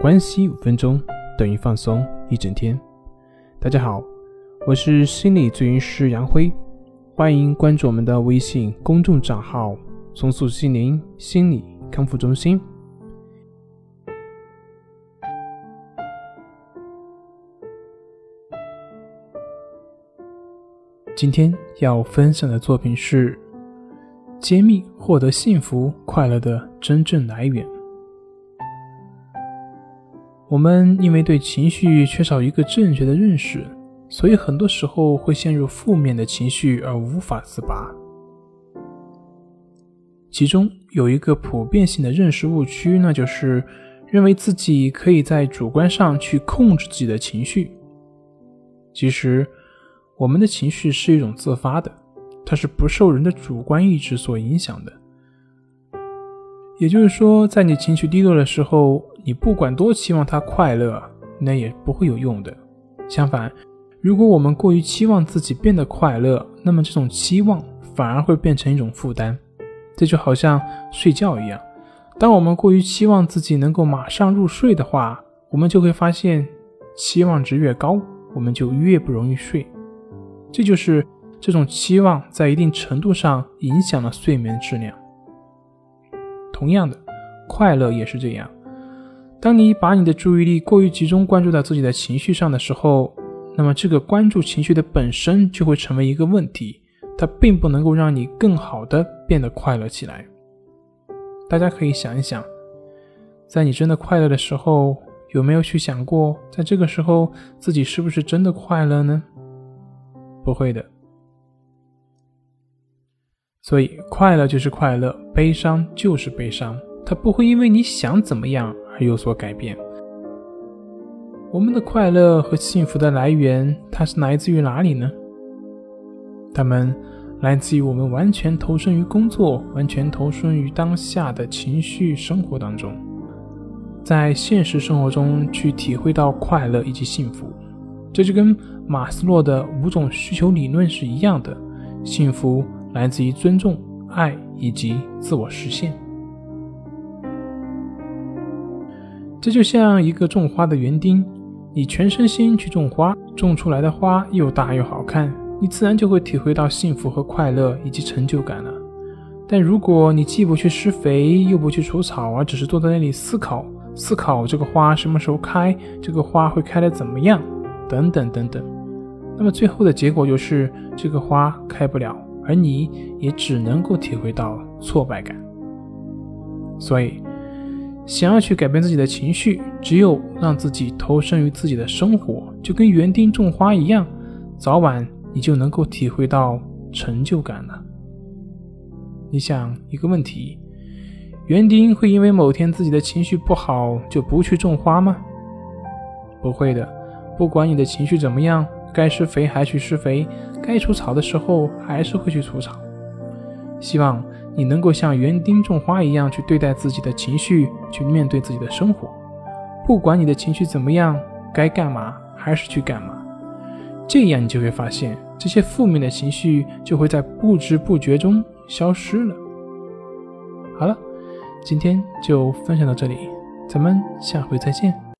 关系五分钟等于放松一整天。大家好，我是心理咨询师杨辉，欢迎关注我们的微信公众账号“松塑心灵心理康复中心”。今天要分享的作品是：揭秘获得幸福快乐的真正来源。我们因为对情绪缺少一个正确的认识，所以很多时候会陷入负面的情绪而无法自拔。其中有一个普遍性的认识误区，那就是认为自己可以在主观上去控制自己的情绪。其实，我们的情绪是一种自发的，它是不受人的主观意志所影响的。也就是说，在你情绪低落的时候，你不管多期望他快乐，那也不会有用的。相反，如果我们过于期望自己变得快乐，那么这种期望反而会变成一种负担。这就好像睡觉一样，当我们过于期望自己能够马上入睡的话，我们就会发现，期望值越高，我们就越不容易睡。这就是这种期望在一定程度上影响了睡眠质量。同样的，快乐也是这样。当你把你的注意力过于集中关注到自己的情绪上的时候，那么这个关注情绪的本身就会成为一个问题，它并不能够让你更好的变得快乐起来。大家可以想一想，在你真的快乐的时候，有没有去想过，在这个时候自己是不是真的快乐呢？不会的。所以，快乐就是快乐，悲伤就是悲伤，它不会因为你想怎么样。有所改变。我们的快乐和幸福的来源，它是来自于哪里呢？它们来自于我们完全投身于工作，完全投身于当下的情绪生活当中，在现实生活中去体会到快乐以及幸福。这就跟马斯洛的五种需求理论是一样的。幸福来自于尊重、爱以及自我实现。这就像一个种花的园丁，你全身心去种花，种出来的花又大又好看，你自然就会体会到幸福和快乐以及成就感了。但如果你既不去施肥，又不去除草，而只是坐在那里思考，思考这个花什么时候开，这个花会开得怎么样，等等等等，那么最后的结果就是这个花开不了，而你也只能够体会到挫败感。所以。想要去改变自己的情绪，只有让自己投身于自己的生活，就跟园丁种花一样，早晚你就能够体会到成就感了。你想一个问题：园丁会因为某天自己的情绪不好就不去种花吗？不会的，不管你的情绪怎么样，该施肥还去施肥，该除草的时候还是会去除草。希望。你能够像园丁种花一样去对待自己的情绪，去面对自己的生活。不管你的情绪怎么样，该干嘛还是去干嘛。这样你就会发现，这些负面的情绪就会在不知不觉中消失了。好了，今天就分享到这里，咱们下回再见。